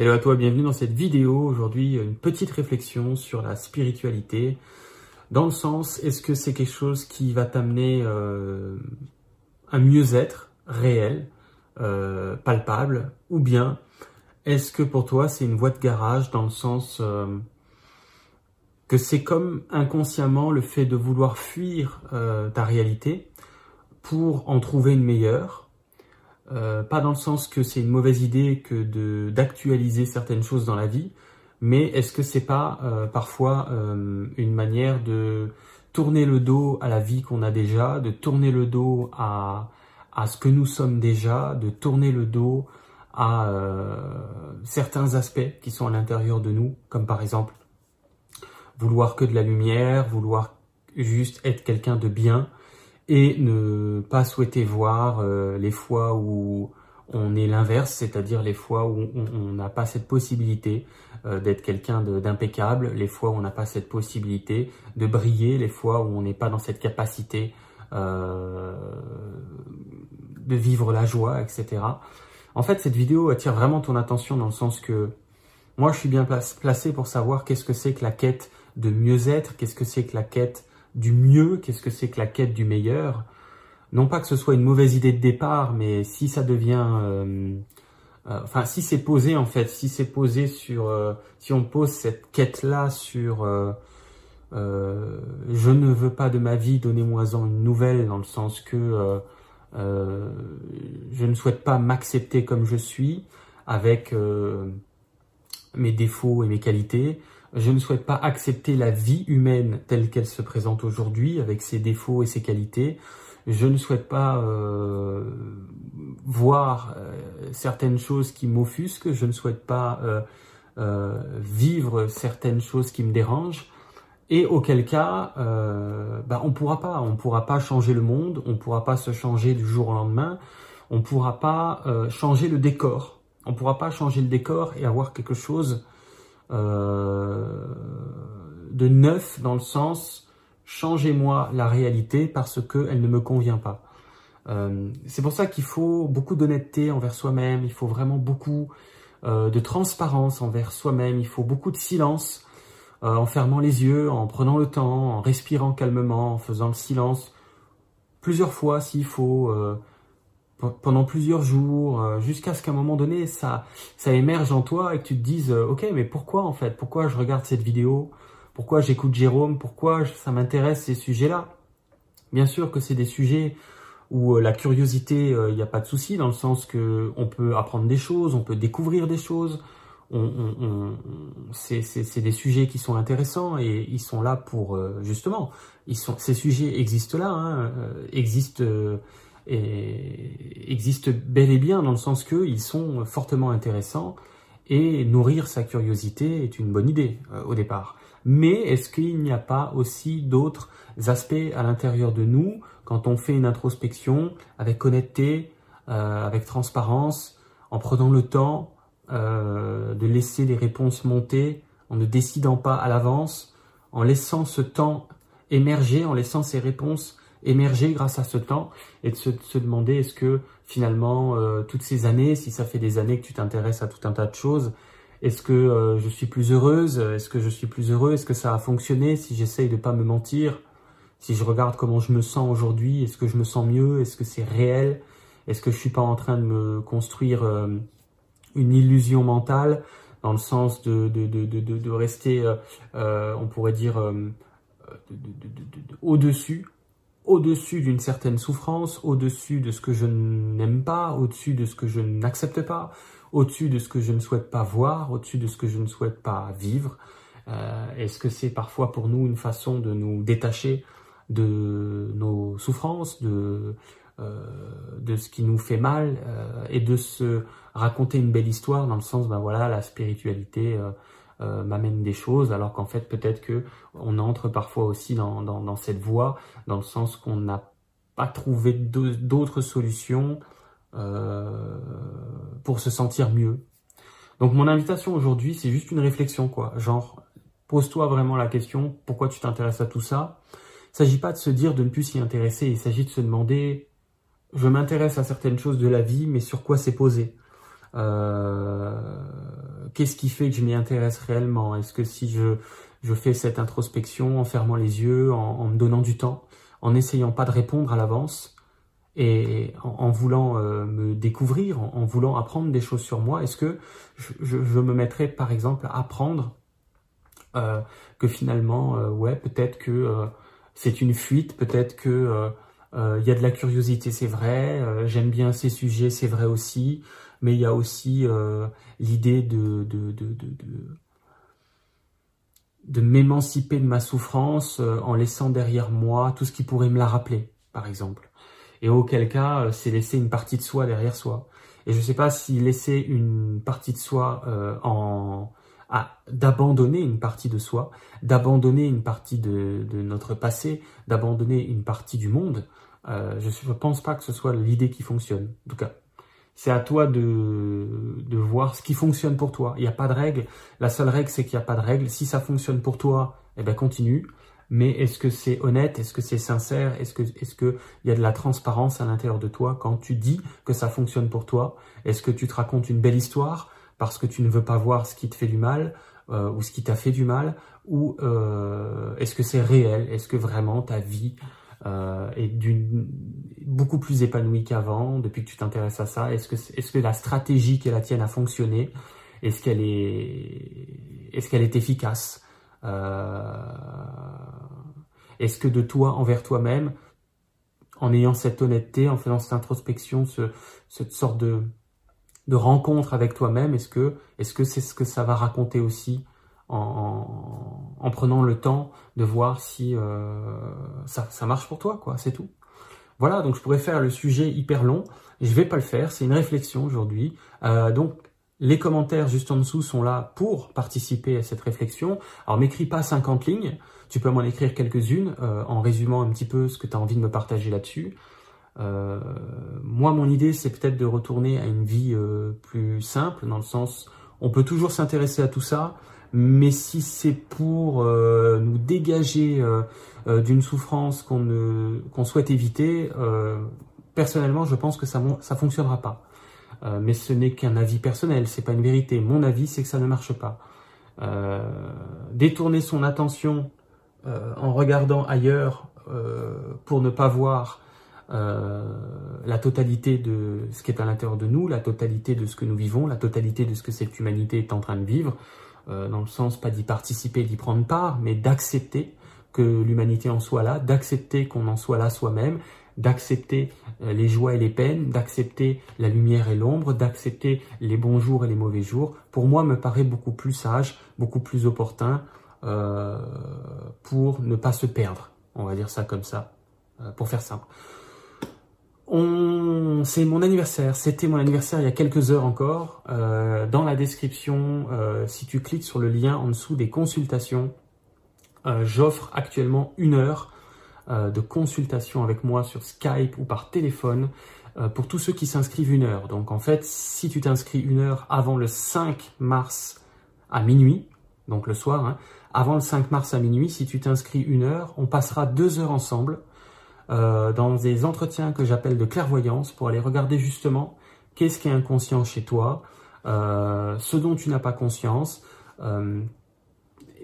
Hello à toi, bienvenue dans cette vidéo. Aujourd'hui, une petite réflexion sur la spiritualité. Dans le sens, est-ce que c'est quelque chose qui va t'amener euh, un mieux-être réel, euh, palpable, ou bien est-ce que pour toi c'est une voie de garage dans le sens euh, que c'est comme inconsciemment le fait de vouloir fuir ta réalité pour en trouver une meilleure euh, pas dans le sens que c'est une mauvaise idée que d'actualiser certaines choses dans la vie, mais est-ce que c'est pas euh, parfois euh, une manière de tourner le dos à la vie qu'on a déjà, de tourner le dos à, à ce que nous sommes déjà, de tourner le dos à certains aspects qui sont à l'intérieur de nous, comme par exemple vouloir que de la lumière, vouloir juste être quelqu'un de bien, et ne pas souhaiter voir euh, les fois où on est l'inverse, c'est-à-dire les fois où on n'a pas cette possibilité euh, d'être quelqu'un d'impeccable, les fois où on n'a pas cette possibilité de briller, les fois où on n'est pas dans cette capacité euh, de vivre la joie, etc. En fait, cette vidéo attire vraiment ton attention dans le sens que moi, je suis bien placé pour savoir qu'est-ce que c'est que la quête de mieux-être, qu'est-ce que c'est que la quête du mieux, qu'est-ce que c'est que la quête du meilleur. Non pas que ce soit une mauvaise idée de départ, mais si ça devient... Euh, euh, enfin, si c'est posé en fait, si c'est posé sur... Euh, si on pose cette quête-là sur... je ne veux pas de ma vie, donnez-moi-en une nouvelle, dans le sens que je ne souhaite pas m'accepter comme je suis, avec mes défauts et mes qualités. Je ne souhaite pas accepter la vie humaine telle qu'elle se présente aujourd'hui, avec ses défauts et ses qualités. Je ne souhaite pas euh, voir euh, certaines choses qui m'offusquent. Je ne souhaite pas euh, vivre certaines choses qui me dérangent. Et auquel cas, bah, on pourra pas, on pourra pas changer le monde, on pourra pas se changer du jour au lendemain, on pourra pas changer le décor, on pourra pas changer le décor et avoir quelque chose de neuf dans le sens changez-moi la réalité parce qu'elle ne me convient pas. Euh, c'est pour ça qu'il faut beaucoup d'honnêteté envers soi-même, il faut vraiment beaucoup euh, de transparence envers soi-même, il faut beaucoup de silence en fermant les yeux, en prenant le temps, en respirant calmement, en faisant le silence plusieurs fois s'il faut, pendant plusieurs jours, euh, jusqu'à ce qu'à un moment donné, ça, ça émerge en toi et que tu te dises, euh, ok, mais pourquoi en fait? Pourquoi je regarde cette vidéo? Pourquoi j'écoute Jérôme Pourquoi ça m'intéresse ces sujets-là Bien sûr que c'est des sujets où euh, la curiosité, il n'y a pas de souci, dans le sens que on peut apprendre des choses, on peut découvrir des choses. C'est des sujets qui sont intéressants et ils sont là pour justement. Ils sont, ces sujets existent là, hein, existent bel et bien dans le sens qu'ils sont fortement intéressants et nourrir sa curiosité est une bonne idée euh, au départ. Mais est-ce qu'il n'y a pas aussi d'autres aspects à l'intérieur de nous quand on fait une introspection avec honnêteté, euh, avec transparence, en prenant le temps euh, de laisser les réponses monter, en ne décidant pas à l'avance, en laissant ce temps émerger, en laissant ces réponses émerger grâce à ce temps et de se, demander est-ce que finalement euh, toutes ces années, si ça fait des années que tu t'intéresses à tout un tas de choses, est-ce que euh, je suis plus heureuse? Est-ce que je suis plus heureux? Est-ce que ça a fonctionné? Si j'essaye de pas me mentir, si je regarde comment je me sens aujourd'hui, est-ce que je me sens mieux? Est-ce que c'est réel? Est-ce que je suis pas en train de me construire euh, une illusion mentale dans le sens de, de, de, de, de rester, on pourrait dire, au-dessus au-dessus d'une certaine souffrance, au-dessus de ce que je n'aime pas, au-dessus de ce que je n'accepte pas, au-dessus de ce que je ne souhaite pas voir, au-dessus de ce que je ne souhaite pas vivre. Euh, est-ce que c'est parfois pour nous une façon de nous détacher de nos souffrances, de, euh, ce qui nous fait mal, euh, et de se raconter une belle histoire dans le sens, ben voilà, la spiritualité m'amène des choses, alors qu'en fait peut-être que on entre parfois aussi dans, cette voie, dans le sens qu'on n'a pas trouvé d'autres solutions euh, pour se sentir mieux. Donc mon invitation aujourd'hui, c'est juste une réflexion, quoi. Genre, pose-toi vraiment la question, pourquoi tu t'intéresses à tout ça? Il s'agit pas de se dire de ne plus s'y intéresser, il s'agit de se demander, je m'intéresse à certaines choses de la vie, mais sur quoi c'est posé? Euh, qu'est-ce qui fait que je m'y intéresse réellement? Est-ce que si je, je fais cette introspection en fermant les yeux, en, me donnant du temps, en n'essayant pas de répondre à l'avance, et en, voulant euh, me découvrir, en, voulant apprendre des choses sur moi, est-ce que je, me mettrais par exemple à apprendre euh, que finalement, euh, ouais, peut-être que c'est une fuite, peut-être que il y a de la curiosité, c'est vrai, j'aime bien ces sujets, c'est vrai aussi, mais il y a aussi l'idée de, de, de, de de m'émanciper de ma souffrance en laissant derrière moi tout ce qui pourrait me la rappeler, par exemple et auquel cas euh, c'est laisser une partie de soi derrière soi. Et je ne sais pas si laisser une partie de soi euh, en d'abandonner une partie de soi, d'abandonner une partie de, notre passé, d'abandonner une partie du monde, euh, je ne pense pas que ce soit l'idée qui fonctionne. En tout cas, c'est à toi de, de voir ce qui fonctionne pour toi. Il n'y a pas de règle. La seule règle, c'est qu'il n'y a pas de règle. Si ça fonctionne pour toi, eh ben continue mais est-ce que c'est honnête? Est-ce que c'est sincère? Est-ce que est-ce que il y a de la transparence à l'intérieur de toi quand tu dis que ça fonctionne pour toi? Est-ce que tu te racontes une belle histoire parce que tu ne veux pas voir ce qui te fait du mal euh, ou ce qui t'a fait du mal ou euh, est-ce que c'est réel? Est-ce que vraiment ta vie euh, est d'une beaucoup plus épanouie qu'avant depuis que tu t'intéresses à ça? Est-ce que est-ce que la stratégie qui est la tienne a fonctionné? Est-ce qu'elle est est-ce qu'elle est efficace? Est-ce que de toi envers toi-même, en ayant cette honnêteté, en faisant cette introspection, cette sorte de, rencontre avec toi-même, est-ce que est-ce c'est ce que ça va raconter aussi en, en, prenant le temps de voir si euh, ça, ça marche pour toi, quoi, c'est tout. Voilà, donc je pourrais faire le sujet hyper long, je vais pas le faire, c'est une réflexion aujourd'hui. Euh, donc les commentaires juste en dessous sont là pour participer à cette réflexion. Alors m'écris pas 50 lignes, tu peux m'en écrire quelques-unes euh, en résumant un petit peu ce que tu as envie de me partager là-dessus. Euh, moi, mon idée, c'est peut-être de retourner à une vie euh, plus simple, dans le sens, on peut toujours s'intéresser à tout ça, mais si c'est pour nous dégager d'une souffrance qu'on souhaite éviter, personnellement, je pense que ça ça fonctionnera pas. Euh, mais ce n'est qu'un avis personnel, c'est pas une vérité. Mon avis, c'est que ça ne marche pas. Euh, détourner son attention euh, en regardant ailleurs pour ne pas voir la totalité de ce qui est à l'intérieur de nous, la totalité de ce que nous vivons, la totalité de ce que cette humanité est en train de vivre, dans le sens pas d'y participer, d'y prendre part, mais d'accepter que l'humanité en soit là, d'accepter qu'on en soit là soi-même d'accepter euh, les joies et les peines, d'accepter la lumière et l'ombre, d'accepter les bons jours et les mauvais jours, pour moi me paraît beaucoup plus sage, beaucoup plus opportun euh, pour ne pas se perdre. On va dire ça comme ça, euh, pour faire simple. C'est mon anniversaire, c'était mon anniversaire il y a quelques heures encore. dans la description, si tu cliques sur le lien en dessous des consultations, j'offre actuellement une heure de consultation avec moi sur Skype ou par téléphone euh, pour tous ceux qui s'inscrivent une heure. Donc en fait, si tu t'inscris une heure avant le 5 mars à minuit, donc le soir, hein, avant le 5 mars à minuit, si tu t'inscris une heure, on passera deux heures ensemble euh, dans des entretiens que j'appelle de clairvoyance pour aller regarder justement qu'est-ce qui est inconscient chez toi, ce dont tu n'as pas conscience,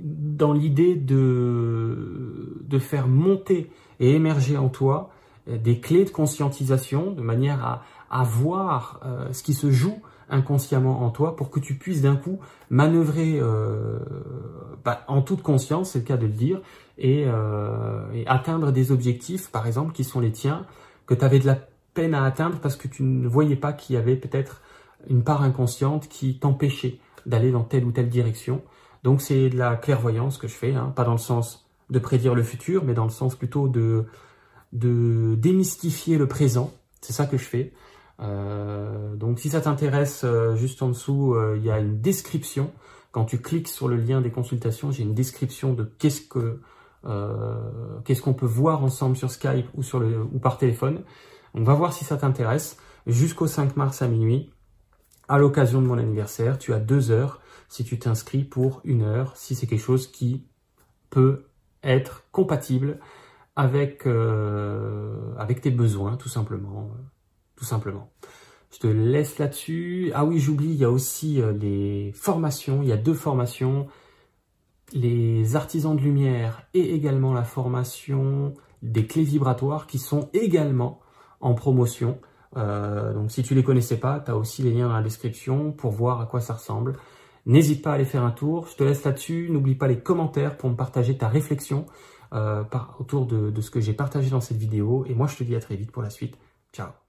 dans l'idée de, de faire monter et émerger en toi euh, des clés de conscientisation de manière à, voir euh, ce qui se joue inconsciemment en toi pour que tu puisses d'un coup manœuvrer euh, bah, en toute conscience, c'est le cas de le dire, et, et, atteindre des objectifs, par exemple, qui sont les tiens, que tu avais de la peine à atteindre parce que tu ne voyais pas qu'il y avait peut-être une part inconsciente qui t'empêchait d'aller dans telle ou telle direction. Donc c'est de la clairvoyance que je fais, hein, pas dans le sens de prédire le futur, mais dans le sens plutôt de, de démystifier le présent. C'est ça que je fais. Euh, donc si ça t'intéresse, euh, juste en dessous, euh, il y a une description. Quand tu cliques sur le lien des consultations, j'ai une description de qu'est-ce que qu'est-ce qu'on peut voir ensemble sur Skype ou sur le ou par téléphone. On va voir si ça t'intéresse. Jusqu'au 5 mars à minuit, à l'occasion de mon anniversaire, tu as deux heures si tu t'inscris pour une heure, si c'est quelque chose qui peut être compatible avec, euh, avec tes besoins, tout simplement. Tout simplement. Je te laisse là-dessus. Ah oui, j'oublie, il y a aussi euh, les formations. Il y a deux formations. Les artisans de lumière et également la formation des clés vibratoires qui sont également en promotion. Euh, donc si tu les connaissais pas, tu as aussi les liens dans la description pour voir à quoi ça ressemble. N'hésite pas à aller faire un tour. Je te laisse là-dessus. N'oublie pas les commentaires pour me partager ta réflexion euh, autour de ce que j'ai partagé dans cette vidéo. Et moi, je te dis à très vite pour la suite. Ciao